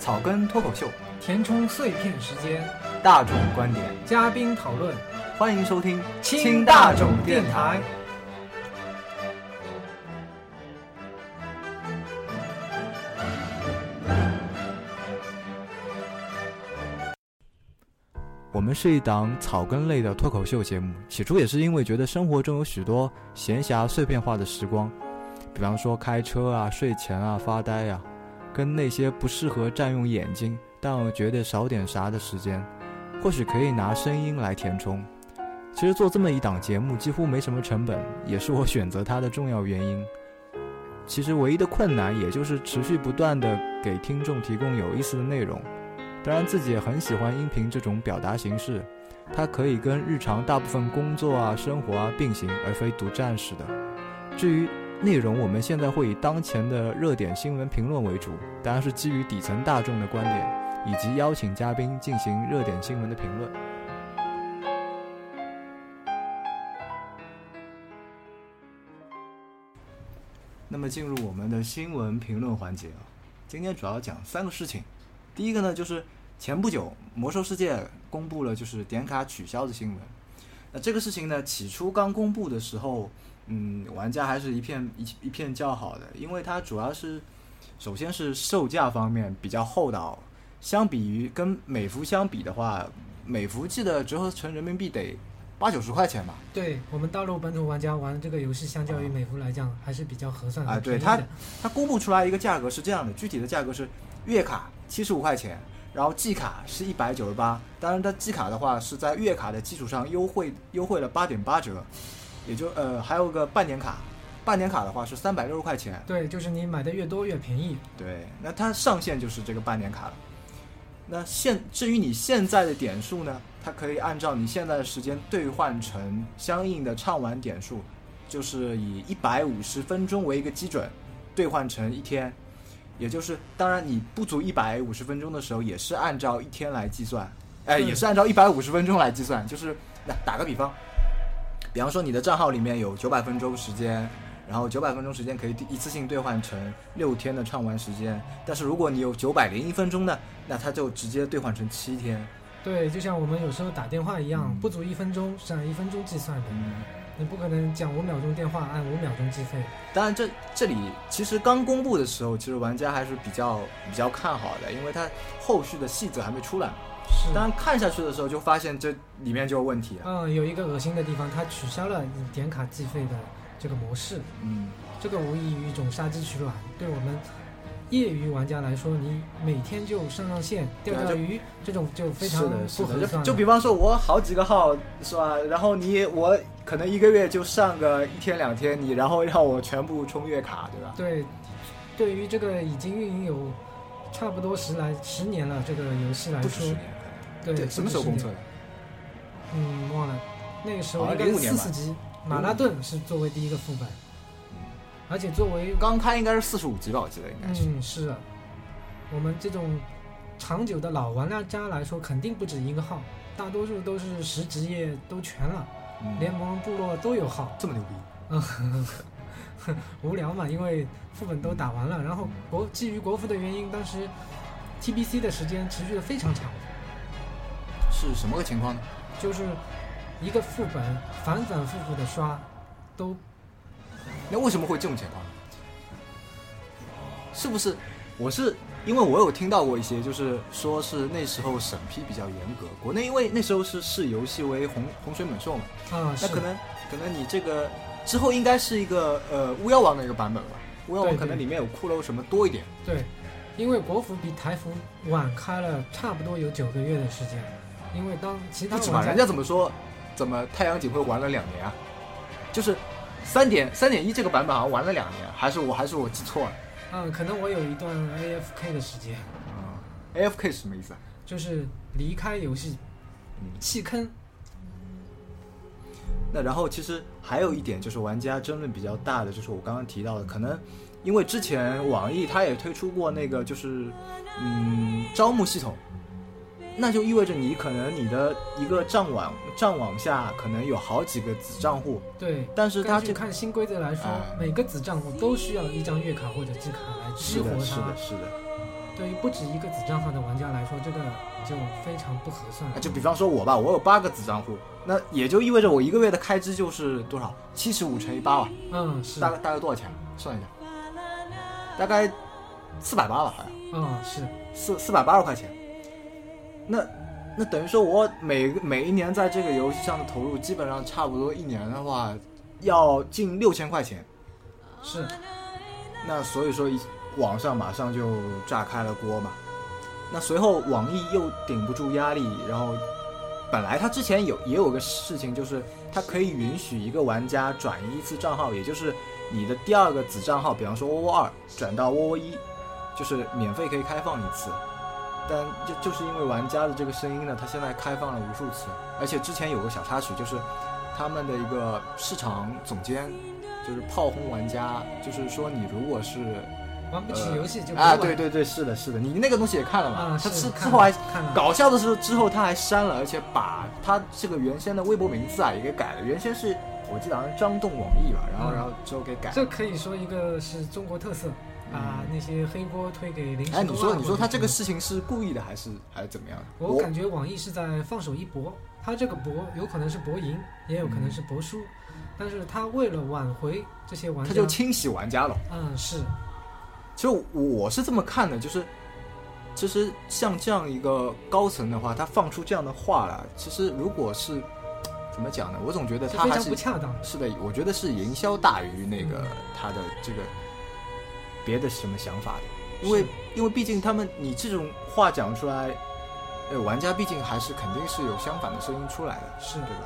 草根脱口秀，填充碎片时间，大众观点，嘉宾讨论，欢迎收听听大众电台。我们是一档草根类的脱口秀节目，起初也是因为觉得生活中有许多闲暇碎片化的时光，比方说开车啊、睡前啊、发呆呀、跟那些不适合占用眼睛，但我觉得少点啥的时间，或许可以拿声音来填充。其实做这么一档节目几乎没什么成本，也是我选择它的重要原因。其实唯一的困难也就是持续不断的给听众提供有意思的内容。当然，自己也很喜欢音频这种表达形式，它可以跟日常大部分工作啊、生活啊并行，而非独占式的。至于内容，我们现在会以当前的热点新闻评论为主，当然是基于底层大众的观点，以及邀请嘉宾进行热点新闻的评论。那么进入我们的新闻评论环节啊，今天主要讲三个事情。第一个呢，就是前不久魔兽世界公布了就是点卡取消的新闻。那这个事情呢，起初刚公布的时候，嗯，玩家还是一片一一片叫好的，因为它主要是首先是售价方面比较厚道，相比于跟美服相比的话，美服记得折合成人民币得八九十块钱吧。对我们大陆本土玩家玩这个游戏，相较于美服来讲，还是比较合算啊。对它，它公布出来一个价格是这样的，具体的价格是月卡七十五块钱，然后季卡是一百九十八。当然，它季卡的话是在月卡的基础上优惠优惠了八点八折，也就呃还有个半年卡，半年卡的话是三百六十块钱。对，就是你买的越多越便宜。对，那它上限就是这个半年卡了。那现至于你现在的点数呢，它可以按照你现在的时间兑换成相应的畅玩点数，就是以一百五十分钟为一个基准，兑换成一天。也就是，当然你不足一百五十分钟的时候，也是按照一天来计算，哎，也是按照一百五十分钟来计算。就是，那打个比方，比方说你的账号里面有九百分钟时间，然后九百分钟时间可以一次性兑换成六天的畅玩时间。但是如果你有九百零一分钟呢，那它就直接兑换成七天。对，就像我们有时候打电话一样，不足一分钟是按一分钟计算的。你不可能讲五秒钟电话按五秒钟计费。当然，这这里其实刚公布的时候，其实玩家还是比较比较看好的，因为它后续的细则还没出来。是。当看下去的时候，就发现这里面就有问题。嗯，有一个恶心的地方，它取消了你点卡计费的这个模式。嗯。这个无异于一种杀鸡取卵，对我们。业余玩家来说，你每天就上上线钓钓鱼，这种就非常不合算。就比方说，我好几个号是吧？然后你我可能一个月就上个一天两天，你然后让我全部充月卡，对吧？对，对于这个已经运营有差不多十来十年了这个游戏来说，对，什么时候公测的？嗯，忘了，那个时候应该四十级，马拉顿是作为第一个副本。而且作为刚开应该是四十五级吧，我记得应该是。嗯，是。我们这种长久的老玩家来说，肯定不止一个号，大多数都是十职业都全了，联盟部落都有号。这么牛逼？嗯，无聊嘛，因为副本都打完了，然后国基于国服的原因，当时 TBC 的时间持续的非常长。是什么个情况呢？就是一个副本反反复复的刷，都。那为什么会这种情况？是不是？我是因为我有听到过一些，就是说是那时候审批比较严格，国内因为那时候是视游戏为洪洪水猛兽嘛。啊，那可能可能你这个之后应该是一个呃巫妖王的一个版本吧？巫妖王可能里面有骷髅什么多一点。对，因为国服比台服晚开了差不多有九个月的时间，因为当其他玩家人家怎么说？怎么太阳警会玩了两年啊？就是。三点三点一这个版本好像玩了两年，还是我还是我记错了？嗯，可能我有一段 AFK 的时间。啊，AFK 是什么意思啊？就是离开游戏，弃坑。那然后其实还有一点就是玩家争论比较大的，就是我刚刚提到的，可能因为之前网易它也推出过那个就是嗯招募系统。那就意味着你可能你的一个账网账网下可能有好几个子账户，对，但是它就看新规则来说，每个子账户都需要一张月卡或者季卡来激活它。是的，是的，是的。对于不止一个子账号的玩家来说，这个就非常不合算。就比方说我吧，我有八个子账户，那也就意味着我一个月的开支就是多少？七十五乘以八吧。嗯，是。大概大概多少钱？算一下，大概四百八吧，好像。嗯，是四四百八十块钱。那那等于说我每每一年在这个游戏上的投入，基本上差不多一年的话，要近六千块钱。是。那所以说一。网上马上就炸开了锅嘛，那随后网易又顶不住压力，然后本来他之前有也有个事情，就是它可以允许一个玩家转移一次账号，也就是你的第二个子账号，比方说窝窝二转到窝窝一，就是免费可以开放一次。但就就是因为玩家的这个声音呢，它现在开放了无数次，而且之前有个小插曲，就是他们的一个市场总监就是炮轰玩家，就是说你如果是。玩不起游戏就啊，对对对，是的，是的，你那个东西也看了嘛？他之之后还搞笑的是，之后他还删了，而且把他这个原先的微博名字啊也给改了。原先是我记得好像张栋网易吧，然后然后之后给改。这可以说一个是中国特色，把那些黑锅推给临时哎，你说你说他这个事情是故意的还是还是怎么样？我感觉网易是在放手一搏，他这个搏有可能是搏赢，也有可能是搏输，但是他为了挽回这些玩家，他就清洗玩家了。嗯，是。其实我是这么看的，就是，其实像这样一个高层的话，他放出这样的话来，其实如果是怎么讲呢？我总觉得他还是不恰当。是的，我觉得是营销大于那个他的这个别的什么想法的，因为因为毕竟他们你这种话讲出来，呃，玩家毕竟还是肯定是有相反的声音出来的，是对吧？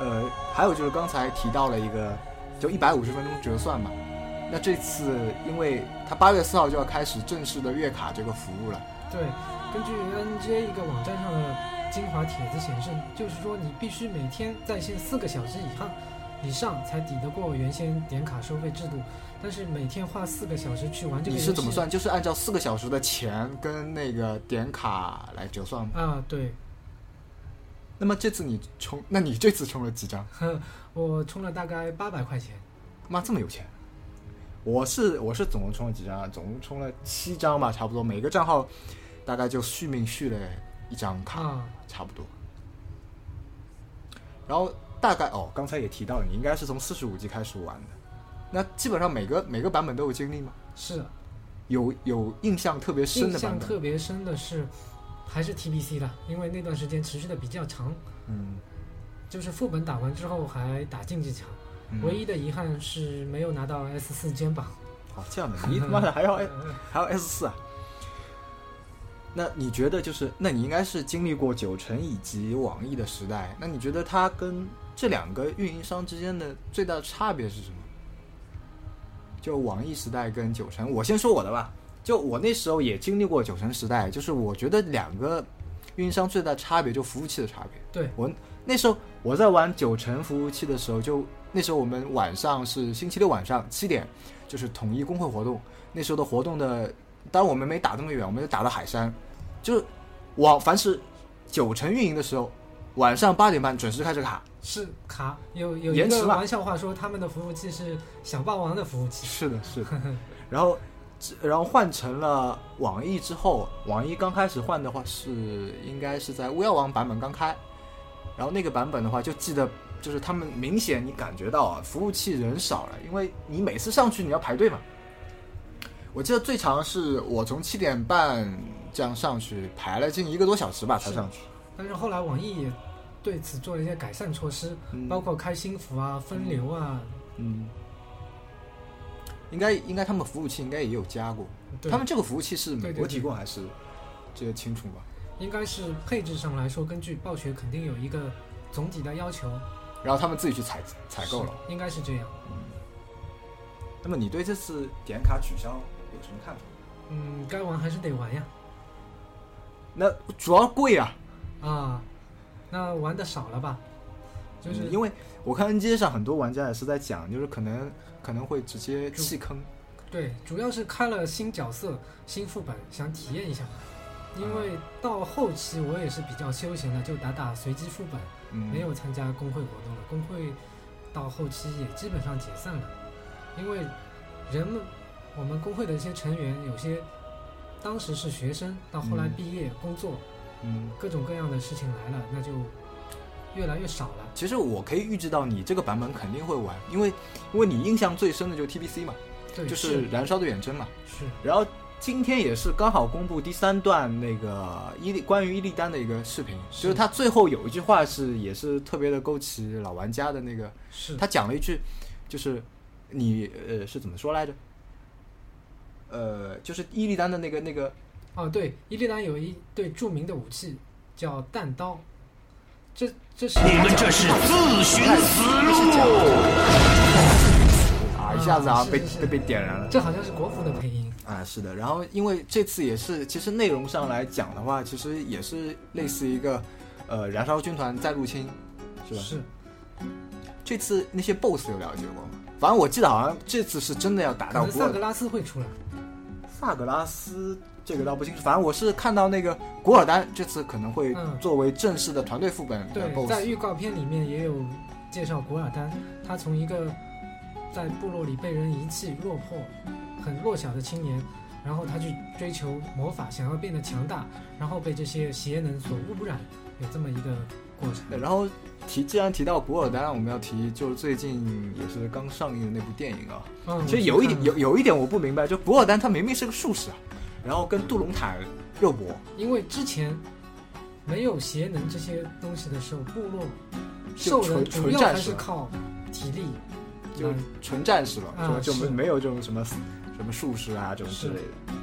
呃，还有就是刚才提到了一个，就一百五十分钟折算嘛。那这次，因为它八月四号就要开始正式的月卡这个服务了。对，根据 NJ 一个网站上的精华帖子显示，就是说你必须每天在线四个小时以上，以上才抵得过原先点卡收费制度。但是每天花四个小时去玩这个，你是怎么算？就是按照四个小时的钱跟那个点卡来折算吗？啊，对。那么这次你充，那你这次充了几张？我充了大概八百块钱。妈，这么有钱！我是我是总共充了几张啊？总共充了七张吧，差不多每个账号大概就续命续了一张卡，差不多。然后大概哦，刚才也提到了，你应该是从四十五级开始玩的，那基本上每个每个版本都有经历吗？是，有有印象特别深的版本。印象特别深的是还是 TBC 的，因为那段时间持续的比较长。嗯，就是副本打完之后还打竞技场。唯一的遗憾是没有拿到 S 四肩膀。哦，这样的，你他妈的还要 还要 S 四啊？那你觉得就是，那你应该是经历过九成以及网易的时代，那你觉得它跟这两个运营商之间的最大的差别是什么？就网易时代跟九成，我先说我的吧。就我那时候也经历过九成时代，就是我觉得两个运营商最大的差别就服务器的差别。对我那时候我在玩九成服务器的时候就。那时候我们晚上是星期六晚上七点，就是统一工会活动。那时候的活动的，当然我们没打那么远，我们就打到海山。就是往凡是九成运营的时候，晚上八点半准时开始卡。是卡有有一个玩笑话说他们的服务器是小霸王的服务器。是的，是的。然 后然后换成了网易之后，网易刚开始换的话是应该是在巫妖王版本刚开，然后那个版本的话就记得。就是他们明显你感觉到啊，服务器人少了，因为你每次上去你要排队嘛。我记得最长是我从七点半这样上去排了近一个多小时吧才上去。但是后来网易也对此做了一些改善措施，包括开新服啊、分流啊。嗯。应该应该他们服务器应该也有加过。他们这个服务器是美国提供还是这个清楚吧？应该是配置上来说，根据暴雪肯定有一个总体的要求。然后他们自己去采采购了，应该是这样。嗯，那么你对这次点卡取消有什么看法？嗯，该玩还是得玩呀。那主要贵啊。啊，那玩的少了吧？就是因为我看 N G 上很多玩家也是在讲，就是可能可能会直接弃坑。对，主要是开了新角色、新副本，想体验一下。因为到后期我也是比较休闲的，就打打随机副本。没有参加工会活动了，工会到后期也基本上解散了，因为人们我们工会的一些成员，有些当时是学生，到后来嗯毕业工作，嗯，各种各样的事情来了，那就越来越少了。其实我可以预知到你这个版本肯定会玩，因为因为你印象最深的就是 TBC 嘛，对，就是是燃烧的远征嘛。是然后今天也是刚好公布第三段那个伊利关于伊利丹的一个视频，是就是他最后有一句话是也是特别的勾起老玩家的那个，是，他讲了一句，就是你呃是怎么说来着？呃，就是伊利丹的那个那个哦，对，伊利丹有一对著名的武器叫弹刀，这这是你们这是自寻死路！啊，一下子啊被被被点燃了。这好像是国服的配音，啊，是的，然后因为这次也是，其实内容上来讲的话，其实也是类似一个，呃，燃烧军团再入侵，是吧？是这次那些 BOSS 有了解过吗？反正我记得好像这次是真的要打可到萨格拉斯会出来。萨格拉斯，这个倒不清楚。反正我是看到那个古尔丹这次可能会嗯作为正式的团队副本的对。在预告片里面也有介绍古尔丹，他从一个在部落里被人遗弃、落魄、很弱小的青年，然后他去追求魔法，想要变得强大，然后被这些邪能所污染，有这么一个过程。然后提既然提到博尔丹，我们要提就是最近也是刚上映的那部电影啊。嗯，其实有一点有，有一点我不明白，就博尔丹他明明是个术士啊，然后跟杜隆坦肉搏，因为之前没有邪能这些东西的时候，部落就兽人纯主要还纯战士是靠体力，就来纯战士了，啊就就是没没有这种什么什么术士啊这种之类的。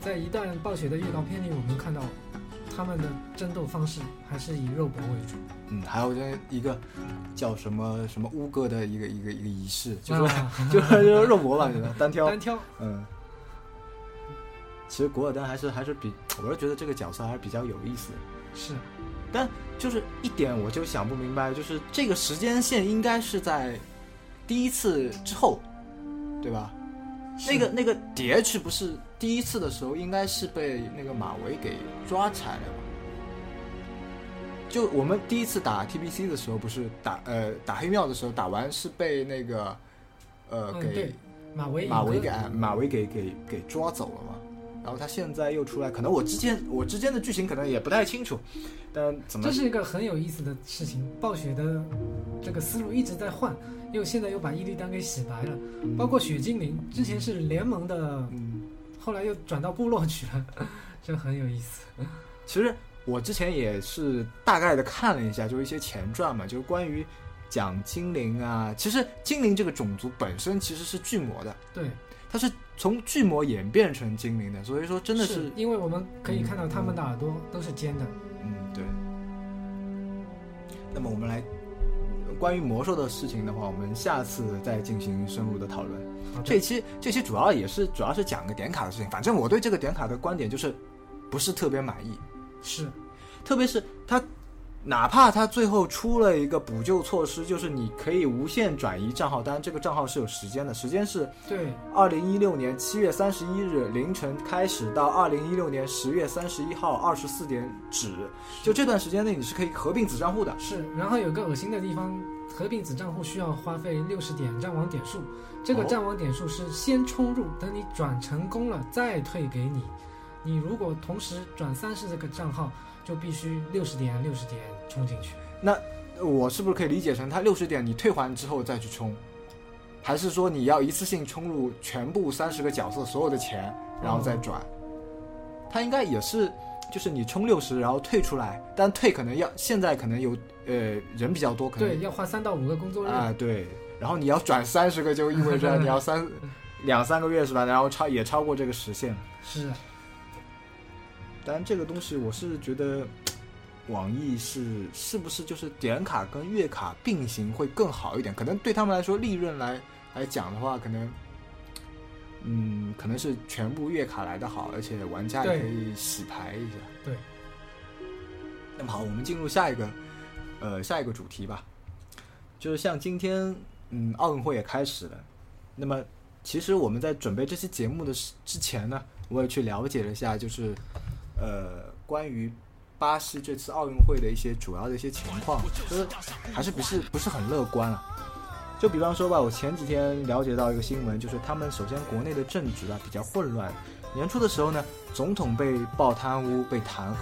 在一段暴雪的预告片里，我们看到他们的争斗方式还是以肉搏为主，嗯，还有这一个叫什么什么乌哥的一个一个一个仪式，就是、啊就是就是肉搏吧，就是单挑。单挑。嗯，其实古尔丹还是还是比，我是觉得这个角色还是比较有意思。是，但就是一点我就想不明白，就是这个时间线应该是在第一次之后，对吧？那个那个 DH 不是第一次的时候，应该是被那个马维给抓起来了吧？就我们第一次打 TBC 的时候，不是打呃打黑庙的时候，打完是被那个呃给马维马维给马维给给给抓走了嘛。然后他现在又出来，可能我之前我之间的剧情可能也不太清楚，但怎么这是一个很有意思的事情。暴雪的这个思路一直在换，又现在又把伊利丹给洗白了，包括雪精灵之前是联盟的，嗯，后来又转到部落去了，这很有意思。其实我之前也是大概的看了一下，就是一些前传嘛，就是关于讲精灵啊。其实精灵这个种族本身其实是巨魔的，对，它是从巨魔演变成精灵的，所以说真的是，因为我们可以看到他们的耳朵都是尖的，嗯，对。那么我们来关于魔兽的事情的话，我们下次再进行深入的讨论。这期这期主要也是主要是讲个点卡的事情，反正我对这个点卡的观点就是不是特别满意。是特别是它，哪怕它最后出了一个补救措施，就是你可以无限转移账号，当然这个账号是有时间的，时间是对二零一六年七月三十一日凌晨开始到二零一六年十月三十一号二十四点止，就这段时间内你是可以合并子账户的。是。然后有个恶心的地方，合并子账户需要花费六十点战网点数，这个哦战网点数是先充入，等你转成功了再退给你。你如果同时转三十个账号，就必须六十点六十点充进去。那我是不是可以理解成它六十点你退还之后再去充，还是说你要一次性充入全部三十个角色所有的钱，然后再转？它应该也是，就是你充六十然后退出来，但退可能要现在可能有呃人比较多，可能对，要花三到五个工作日。啊对，然后你要转三十个就意味着你要三 两三个月是吧？然后超也超过这个时限。是啊，当然这个东西我是觉得。网易是是不是就是点卡跟月卡并行会更好一点？可能对他们来说，利润来来讲的话，可能，嗯，可能是全部月卡来的好，而且玩家也可以洗牌一下。对。那么好，我们进入下一个，呃，下一个主题吧。就是像今天，嗯，奥运会也开始了。那么，其实我们在准备这期节目的之前呢，我也去了解了一下，就是，呃，关于。巴西这次奥运会的一些主要的一些情况，就是还是不是不是很乐观啊？就比方说吧，我前几天了解到一个新闻，就是他们首先国内的政局啊比较混乱，年初的时候呢，总统被曝贪污被弹劾，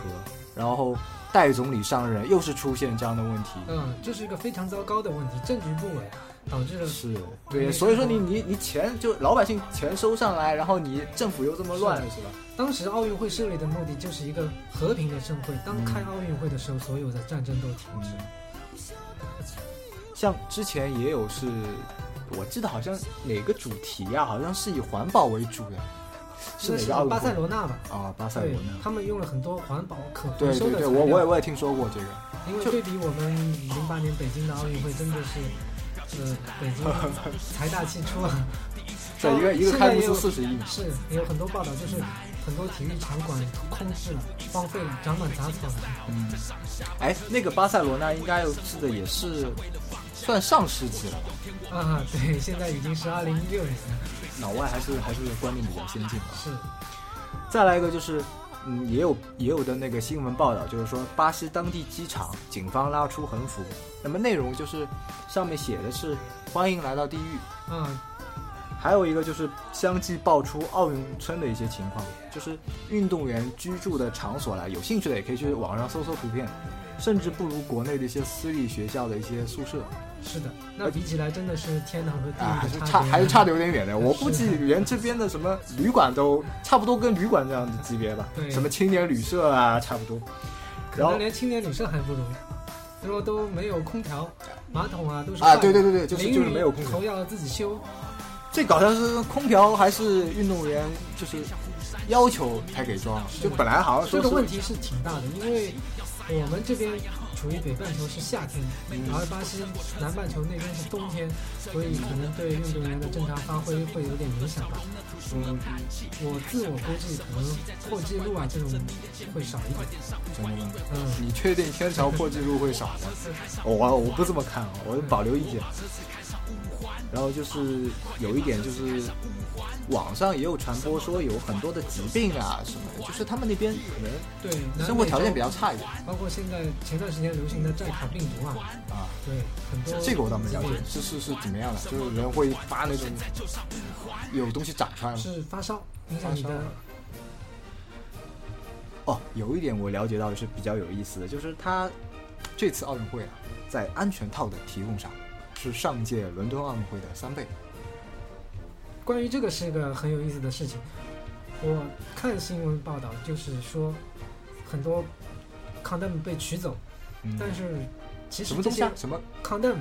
然后代总理上任又是出现这样的问题。嗯，这是一个非常糟糕的问题，政局不稳啊，导致了是对，所以说你你你钱就老百姓钱收上来，然后你政府又这么乱，是是吧？当时奥运会设立的目的就是一个和平的盛会，当嗯开奥运会的时候，所有的战争都停止。像之前也有是，我记得好像哪个主题啊，好像是以环保为主的，是那是巴塞罗那吧？啊？巴塞罗那。他们用了很多环保可回收的。我我也我也听说过这个。因为对比我们零八年北京的奥运会，真的是，呃，北京财大气粗啊。对，一个一个开幕式四十亿。是有很多报道，就是很多体育场馆空置了、荒废了、长满杂草了。嗯，哎，那个巴塞罗那应该我记得也是算上世纪了吧？啊，对，现在已经是二零一六年了。老外还是还是观念比较先进的。是，再来一个就是，嗯，也有也有的那个新闻报道，就是说巴西当地机场警方拉出横幅，那么内容就是上面写的是欢迎来到地狱。嗯，还有一个就是相继爆出奥运村的一些情况，就是运动员居住的场所啦，有兴趣的也可以去网上搜搜图片，甚至不如国内的一些私立学校的一些宿舍是的。那比起来，真的是天堂和地啊，还是。差还是差的有点远的。我估计连这边的什么旅馆都差不多跟旅馆这样的级别吧，对什么青年旅社啊，差不多。可然后能连青年旅社还不如，因为都没有空调，马桶啊都是啊，对对对对，就是就是没有空调。雨头要自己修。最搞笑的是空调还是运动员就是要求才给装，就本来好像说是这个问题是挺大的，因为我们这边处于北半球是夏天，嗯而巴西南半球那边是冬天，所以可能对运动员的正常发挥会有点影响吧。嗯，我自我估计，可能破纪录啊这种会少一点。真的吗？嗯，你确定天朝破纪录会少吗？我我不这么看啊，我保留意见。然后就是有一点就是，网上也有传播说有很多的疾病啊什么的，就是他们那边可能对，生活条件比较差一点包括现在前段时间流行的寨卡病毒啊，啊。对，很多这个我倒没了解，是是是怎么样的？就是人会发那种有东西长出来吗？是发烧影响你的发烧哦，有一点我了解到的是比较有意思的，就是他这次奥运会啊，在安全套的提供上是上届伦敦奥运会的三倍。关于这个是一个很有意思的事情，我看新闻报道就是说，很多 condom 被取走，嗯但是其实这些什么东西啊？什么 condom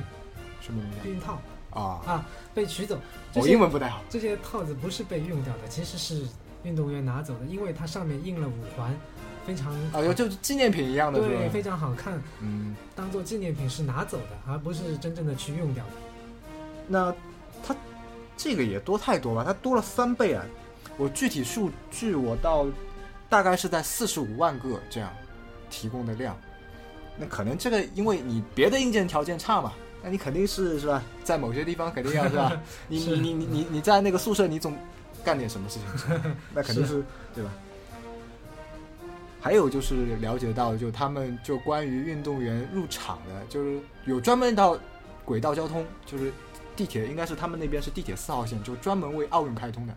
什么东西避孕套啊？啊被取走，我些英文不太好。这些套子不是被用掉的，其实是运动员拿走的，因为它上面印了五环，非常啊，就就是纪念品一样的是对，非？常好看，嗯，当做纪念品是拿走的，而不是真正的去用掉的。那它这个也多太多吧，它多了三倍啊！我具体数据我到大概是在四十五万个这样提供的量。那可能这个因为你别的硬件条件差嘛，那你肯定是是吧？在某些地方肯定要是吧？你你你你你你在那个宿舍，你总干点什么事情，那肯定是对吧？还有就是了解到，就他们就关于运动员入场的，就是有专门一道轨道交通，就是地铁，应该是他们那边是地铁四号线，就专门为奥运开通的。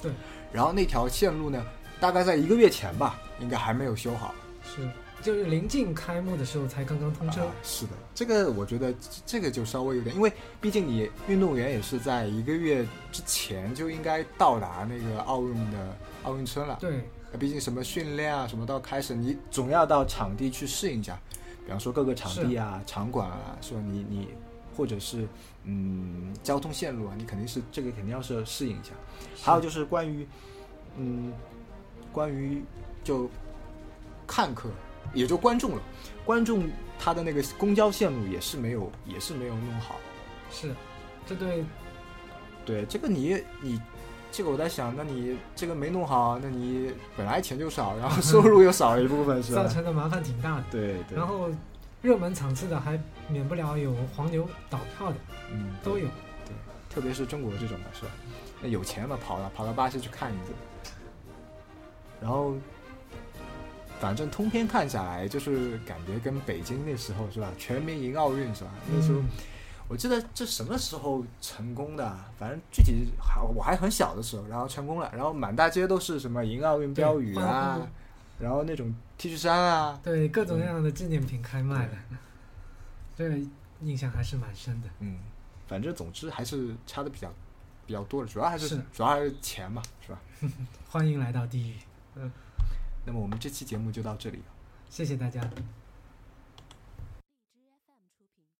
对。然后那条线路呢，大概在一个月前吧，应该还没有修好。是，就是临近开幕的时候才刚刚通车。啊是的，这个我觉得这个就稍微有点，因为毕竟你运动员也是在一个月之前就应该到达那个奥运的奥运村了。对，毕竟什么训练啊，什么到开始，你总要到场地去适应一下。比方说各个场地啊、场馆啊，说你你或者是嗯交通线路啊，你肯定是这个肯定要是适应一下。还有就是关于嗯关于就看客，也就观众了，观众他的那个公交线路也是没有也是没有弄好。是，这对对这个你你这个我在想，那你这个没弄好，那你本来钱就少，然后收入又少了一部分，是吧 造？成的麻烦挺大的。对对，然后热门场次的还免不了有黄牛倒票的，嗯都有。对特别是中国这种的是吧？那有钱嘛，跑了跑到巴西去看一次，然后反正通篇看下来，就是感觉跟北京那时候是吧，全民迎奥运是吧？那时候嗯我记得这什么时候成功的啊？反正具体还我还很小的时候，然后成功了，然后满大街都是什么迎奥运标语啊，然后那种 T 恤衫啊，对，各种各样的纪念品开卖了，这个印象还是蛮深的。嗯，反正总之还是差的比较比较多的，主要还是是主要还是钱嘛，是吧？欢迎来到地狱，嗯那么我们这期节目就到这里了。谢谢大家。